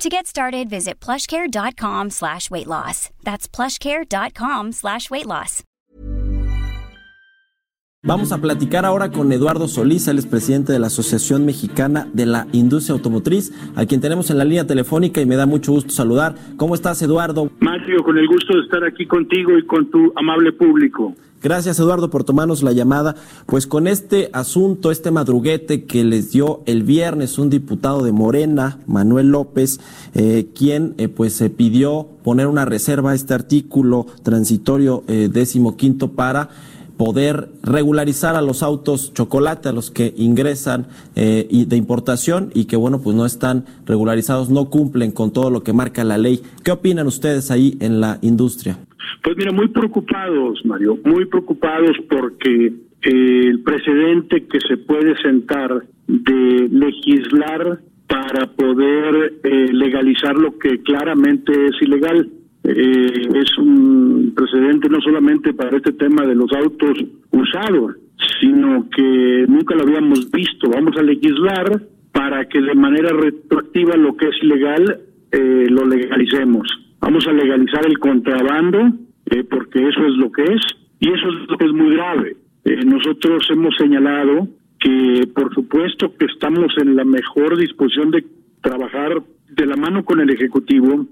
To get started, visit plushcare.com slash weight loss. That's plushcare.com slash weight loss. Vamos a platicar ahora con Eduardo Solís, él es presidente de la Asociación Mexicana de la Industria Automotriz, a quien tenemos en la línea telefónica y me da mucho gusto saludar. ¿Cómo estás, Eduardo? Mario, con el gusto de estar aquí contigo y con tu amable público. Gracias Eduardo por tomarnos la llamada. Pues con este asunto, este madruguete que les dio el viernes un diputado de Morena, Manuel López, eh, quien eh, pues se pidió poner una reserva a este artículo transitorio eh, décimo quinto para poder regularizar a los autos chocolate, a los que ingresan eh, y de importación y que, bueno, pues no están regularizados, no cumplen con todo lo que marca la ley. ¿Qué opinan ustedes ahí en la industria? Pues mira, muy preocupados, Mario, muy preocupados porque eh, el precedente que se puede sentar de legislar para poder eh, legalizar lo que claramente es ilegal. Eh, es un precedente no solamente para este tema de los autos usados, sino que nunca lo habíamos visto. Vamos a legislar para que de manera retroactiva lo que es ilegal lo legalicemos. Vamos a legalizar el contrabando eh, porque eso es lo que es y eso es lo que es muy grave. Eh, nosotros hemos señalado que por supuesto que estamos en la mejor disposición de trabajar de la mano con el Ejecutivo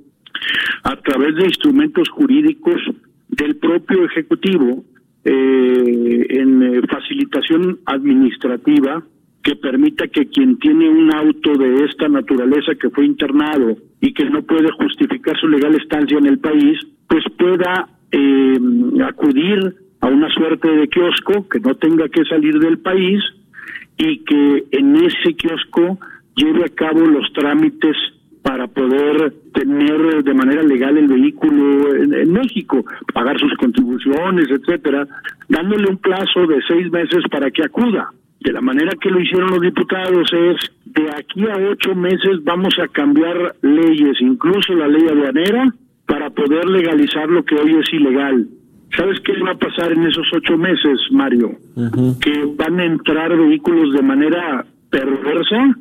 a través de instrumentos jurídicos del propio Ejecutivo eh, en facilitación administrativa que permita que quien tiene un auto de esta naturaleza que fue internado y que no puede justificar su legal estancia en el país, pues pueda eh, acudir a una suerte de kiosco que no tenga que salir del país y que en ese kiosco lleve a cabo los trámites para poder tener de manera legal el vehículo en, México, pagar sus contribuciones, etcétera, dándole un plazo de seis meses para que acuda. De la manera que lo hicieron los diputados es de aquí a ocho meses vamos a cambiar leyes, incluso la ley aduanera, para poder legalizar lo que hoy es ilegal. ¿Sabes qué va a pasar en esos ocho meses, Mario? Que van a entrar vehículos de manera perversa,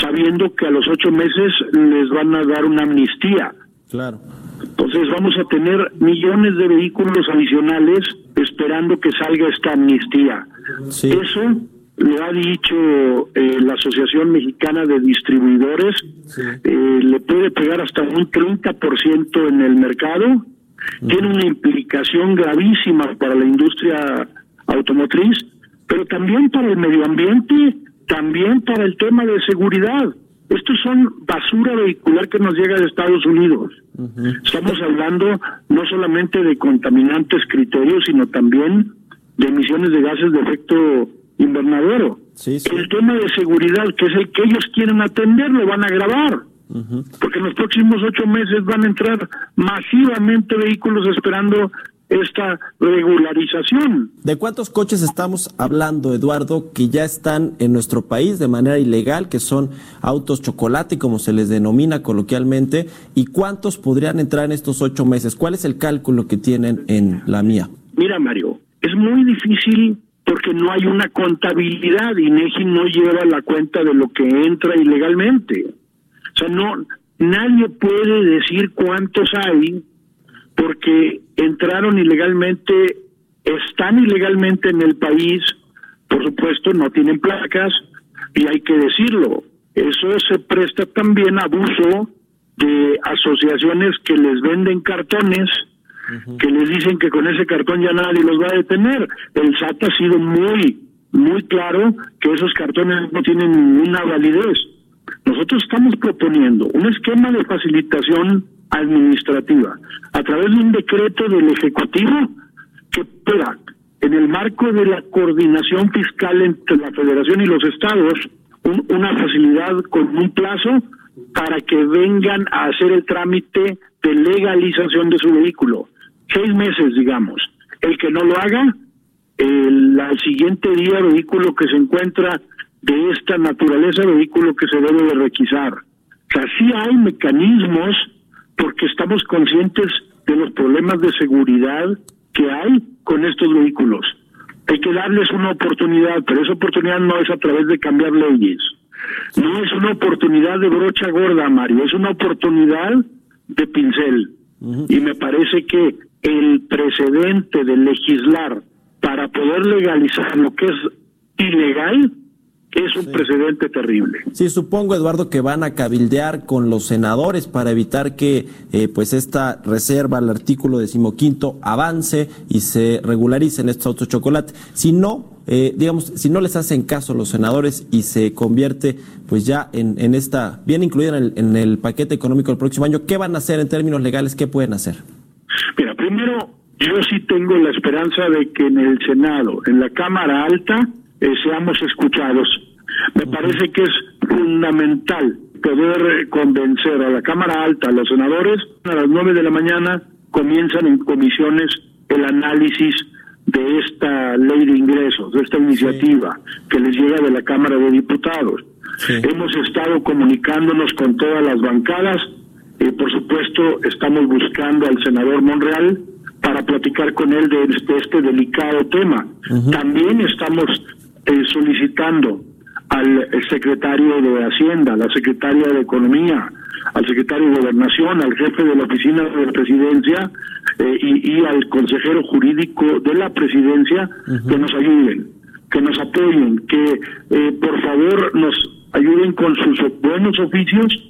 sabiendo que a los ocho meses les van a dar una amnistía. Claro. Entonces vamos a tener millones de vehículos adicionales esperando que salga esta amnistía. Eso lo ha dicho eh, la Asociación Mexicana de Distribuidores, eh, le puede pegar hasta un 30% en el mercado, tiene una implicación gravísima para la industria automotriz, pero también para el medio ambiente, también para el tema de seguridad. Estos son basura vehicular que nos llega de Estados Unidos. Estamos hablando no solamente de contaminantes criterios, sino también de emisiones de gases de efecto invernadero. El tema de seguridad, que es el que ellos quieren atender, lo van a agravar. Porque en los próximos ocho meses van a entrar masivamente vehículos esperando esta regularización. ¿De cuántos coches estamos hablando, Eduardo, que ya están en nuestro país de manera ilegal, que son autos chocolate, como se les denomina coloquialmente? ¿Y cuántos podrían entrar en estos ocho meses? ¿Cuál es el cálculo que tienen en la mía? Mira, Mario, es muy difícil porque no hay una contabilidad. INEGI no lleva la cuenta de lo que entra ilegalmente. O sea, no, nadie puede decir cuántos hay porque entraron ilegalmente, están ilegalmente en el país, por supuesto, no tienen placas y hay que decirlo. Eso se presta también a abuso de asociaciones que les venden cartones que les dicen que con ese cartón ya nadie los va a detener. El SAT ha sido muy, muy claro que esos cartones no tienen ninguna validez. Nosotros estamos proponiendo un esquema de facilitación administrativa a través de un decreto del Ejecutivo que pueda, en el marco de la coordinación fiscal entre la Federación y los estados, una facilidad con un plazo para que vengan a hacer el trámite de legalización de su vehículo seis meses, digamos. El no lo haga, el, al siguiente día vehículo que se encuentra de esta naturaleza, vehículo que se debe de requisar. O sea, sí hay mecanismos porque estamos conscientes de los problemas de seguridad que hay con estos vehículos. Hay que darles una oportunidad, pero esa oportunidad no es a través de cambiar leyes. No es una oportunidad de brocha gorda, Mario, es una oportunidad de pincel. Y me parece que el precedente de legislar para poder legalizar lo que es ilegal es un precedente terrible. Sí, supongo, Eduardo, que van a cabildear con los senadores para evitar que eh, pues esta reserva, el artículo decimoquinto, avance y se regularicen estos autos chocolate. Si no, eh, digamos, si no les hacen caso los senadores y se convierte pues ya en, en esta, bien incluida en el, en el paquete económico del próximo año, ¿qué van a hacer en términos legales? ¿Qué pueden hacer? Primero, yo sí tengo la esperanza de que en el Senado, en la Cámara Alta, eh, seamos escuchados. Me parece que es fundamental poder convencer a la Cámara Alta, a los senadores, a las nueve de la mañana comienzan en comisiones el análisis de esta ley de ingresos, de esta iniciativa que les llega de la Cámara de Diputados. Hemos estado comunicándonos con todas las bancadas, por supuesto estamos buscando al senador Monreal para platicar con él de este, este delicado tema. También estamos eh, solicitando al secretario de Hacienda, a la secretaria de Economía, al secretario de Gobernación, al jefe de la oficina de la presidencia eh, y, al consejero jurídico de la presidencia que nos ayuden, que nos apoyen, que eh, por favor nos ayuden con sus buenos oficios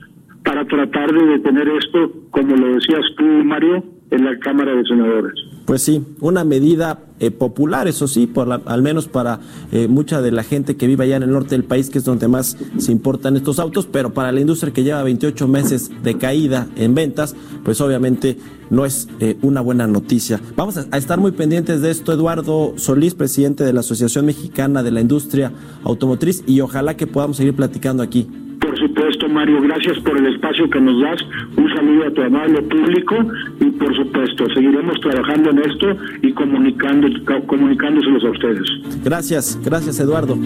para tratar de detener esto, como lo decías tú, Mario, en la Cámara de Senadores. Pues sí, una medida eh, popular, eso sí, por al menos para eh, mucha de la gente que vive allá en el norte del país, que es donde más se importan estos autos, pero para la industria que lleva 28 meses de caída en ventas, pues obviamente no es eh, una buena noticia. Vamos a, estar muy pendientes de esto, Eduardo Solís, presidente de la Asociación Mexicana de la Industria Automotriz, y ojalá que podamos seguir platicando aquí. Por supuesto, Mario, gracias por el espacio que nos das. Un saludo a tu amable público y por supuesto, seguiremos trabajando en esto y comunicándoselos a ustedes. Gracias, gracias Eduardo.